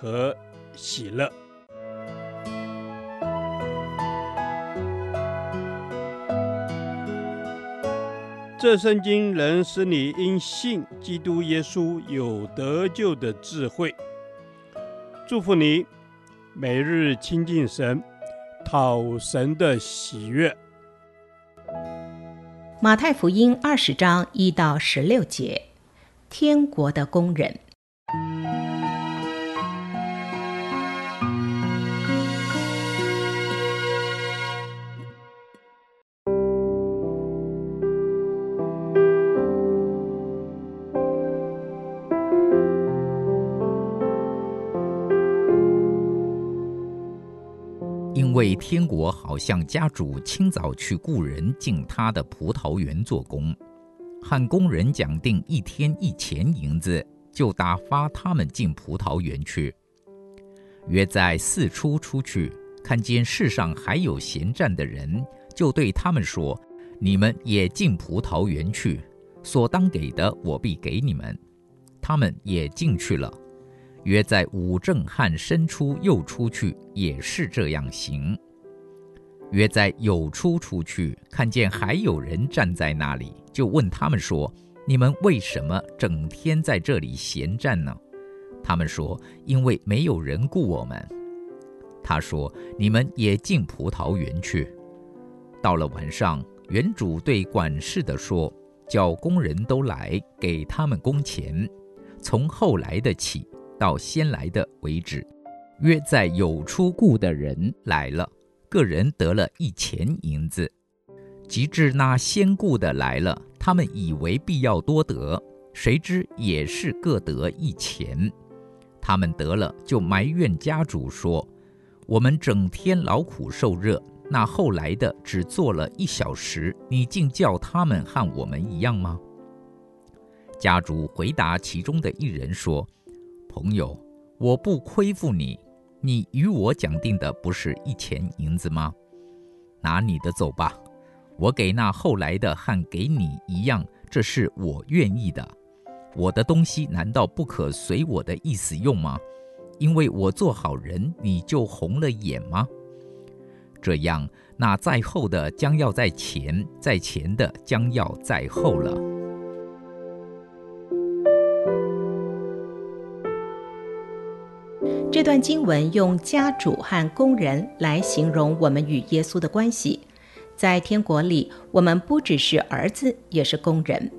和喜乐。这圣经能使你因信基督耶稣有得救的智慧。祝福你，每日亲近神，讨神的喜悦。马太福音二十章一到十六节，天国的工人。为天国好像家主清早去雇人进他的葡萄园做工，和工人讲定一天一钱银子，就打发他们进葡萄园去。约在四初出去，看见世上还有闲站的人，就对他们说：“你们也进葡萄园去，所当给的，我必给你们。”他们也进去了。约在午正和申初又出去，也是这样行。约在有出出去，看见还有人站在那里，就问他们说：“你们为什么整天在这里闲站呢？”他们说：“因为没有人雇我们。”他说：“你们也进葡萄园去。”到了晚上，园主对管事的说：“叫工人都来，给他们工钱，从后来的起。”到先来的为止，约在有出雇的人来了，个人得了一钱银子。及至那先雇的来了，他们以为必要多得，谁知也是各得一钱。他们得了，就埋怨家主说：“我们整天劳苦受热，那后来的只做了一小时，你竟叫他们和我们一样吗？”家主回答其中的一人说。朋友，我不亏负你，你与我讲定的不是一钱银子吗？拿你的走吧，我给那后来的和给你一样，这是我愿意的。我的东西难道不可随我的意思用吗？因为我做好人，你就红了眼吗？这样，那在后的将要在前，在前的将要在后了。这段经文用家主和工人来形容我们与耶稣的关系。在天国里，我们不只是儿子，也是工人。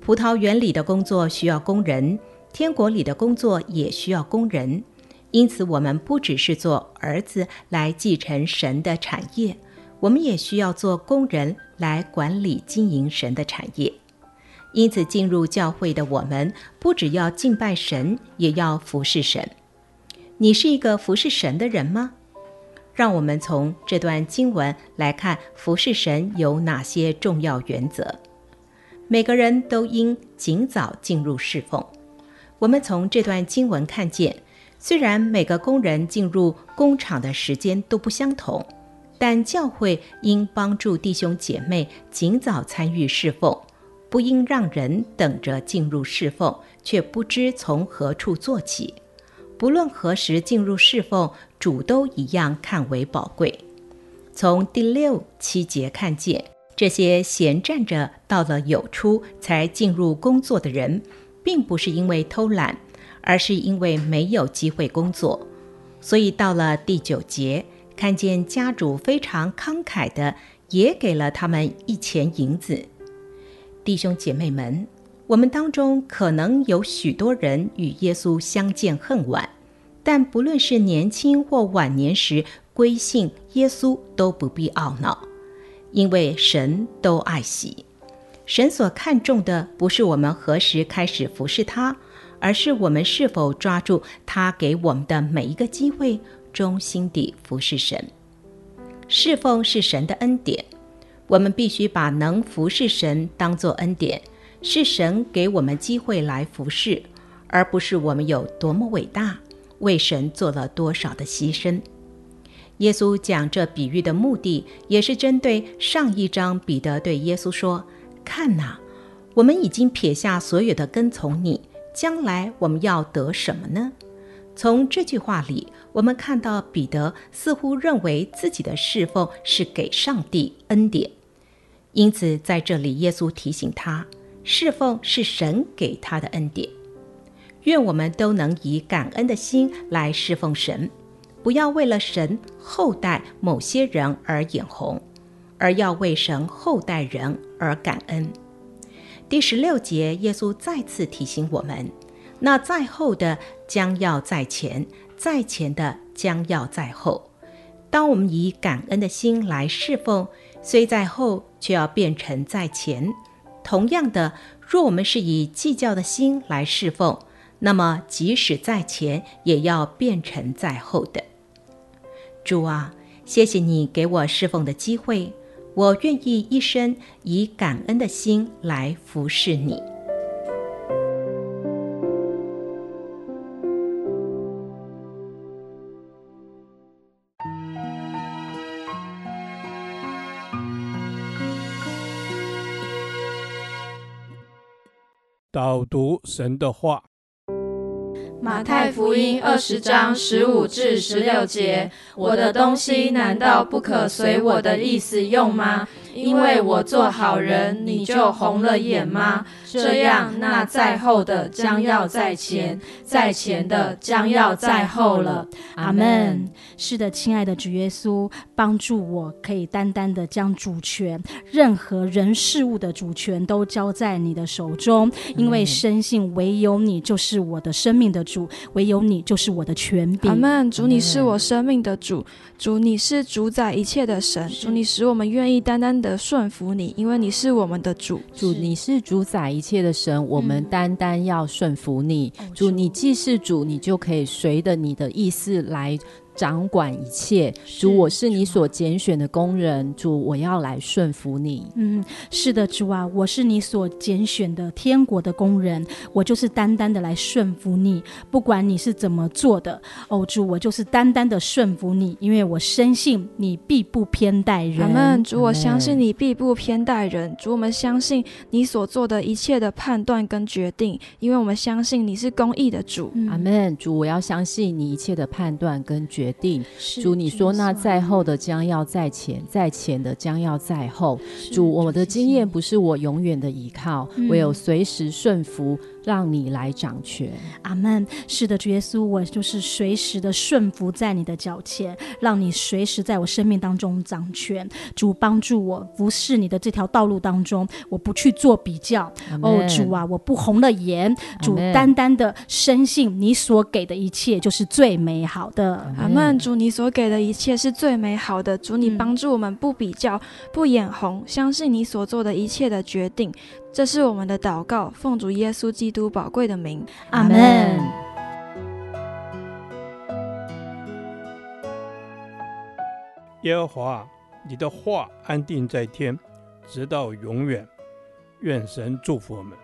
葡萄园里的工作需要工人，天国里的工作也需要工人。因此，我们不只是做儿子来继承神的产业，我们也需要做工人来管理经营神的产业。因此，进入教会的我们，不只要敬拜神，也要服侍神。你是一个服侍神的人吗？让我们从这段经文来看服侍神有哪些重要原则。每个人都应尽早进入侍奉。我们从这段经文看见，虽然每个工人进入工厂的时间都不相同，但教会应帮助弟兄姐妹尽早参与侍奉，不应让人等着进入侍奉，却不知从何处做起。不论何时进入侍奉，主都一样看为宝贵。从第六七节看见，这些闲站着到了有出才进入工作的人，并不是因为偷懒，而是因为没有机会工作。所以到了第九节，看见家主非常慷慨的，也给了他们一钱银子。弟兄姐妹们。我们当中可能有许多人与耶稣相见恨晚，但不论是年轻或晚年时归信耶稣，都不必懊恼，因为神都爱惜。神所看重的不是我们何时开始服侍他，而是我们是否抓住他给我们的每一个机会，忠心地服侍神。侍奉是神的恩典，我们必须把能服侍神当作恩典，是神给我们机会来服侍，而不是我们有多么伟大，为神做了多少的牺牲。耶稣讲这比喻的目的，也是针对上一章彼得对耶稣说：“看哪，我们已经撇下所有的跟从你。”将来我们要得什么呢？从这句话里，我们看到彼得似乎认为自己的侍奉是给上帝恩典，因此在这里，耶稣提醒他，侍奉是神给他的恩典。愿我们都能以感恩的心来侍奉神，不要为了神厚待某些人而眼红，而要为神厚待人而感恩。第十六节，耶稣再次提醒我们：那在后的将要在前，在前的将要在后。当我们以感恩的心来侍奉，虽在后，却要变成在前。同样的，若我们是以计较的心来侍奉，那么即使在前，也要变成在后的。主啊，谢谢你给我侍奉的机会。我愿意一生以感恩的心来服侍你。导读神的话。马太福音二十章十五至十六节：我的东西难道不可随我的意思用吗？因为我做好人，你就红了眼吗？这样，那在后的将要在前，在前的将要在后了。阿门。是的，亲爱的主耶稣，帮助我可以单单的将主权，任何人事物的主权都交在你的手中，因为深信唯有你就是我的生命的主，唯有你就是我的权柄。阿门。主，你是我生命的主，主，你是主宰一切的神，主，你使我们愿意单单的顺服你，因为你是我们的主。主，你是主宰一切的神，我们单单要顺服你。主，你既是主，你就可以随着你的意思来。掌管一切，主，我是你所拣选的工人，主，我要来顺服你。嗯，是的，主啊，我是你所拣选的天国的工人，我就是单单的来顺服你，不管你是怎么做的，哦，主，我就是单单的顺服你，因为我深信你必不偏待人。阿门，主，我相信你必不偏待人。主，我们相信你所做的一切的判断跟决定，因为我们相信你是公义的主。阿门，主，我要相信你一切的判断跟决。决定，主，你说那在后的将要在前，在前的将要在后。主，我的经验不是我永远的依靠，唯有随时顺服。让你来掌权，阿门。是的，主耶稣，我就是随时的顺服在你的脚前，让你随时在我生命当中掌权。主帮助我，服侍你的这条道路当中，我不去做比较。哦，主啊，我不红了眼。主单单的深信你所给的一切就是最美好的。阿门。主，你所给的一切是最美好的。主，你帮助我们不比较，不眼红，相信你所做的一切的决定。这是我们的祷告，奉主耶稣基督宝贵的名，阿门。耶和华，你的话安定在天，直到永远。愿神祝福我们。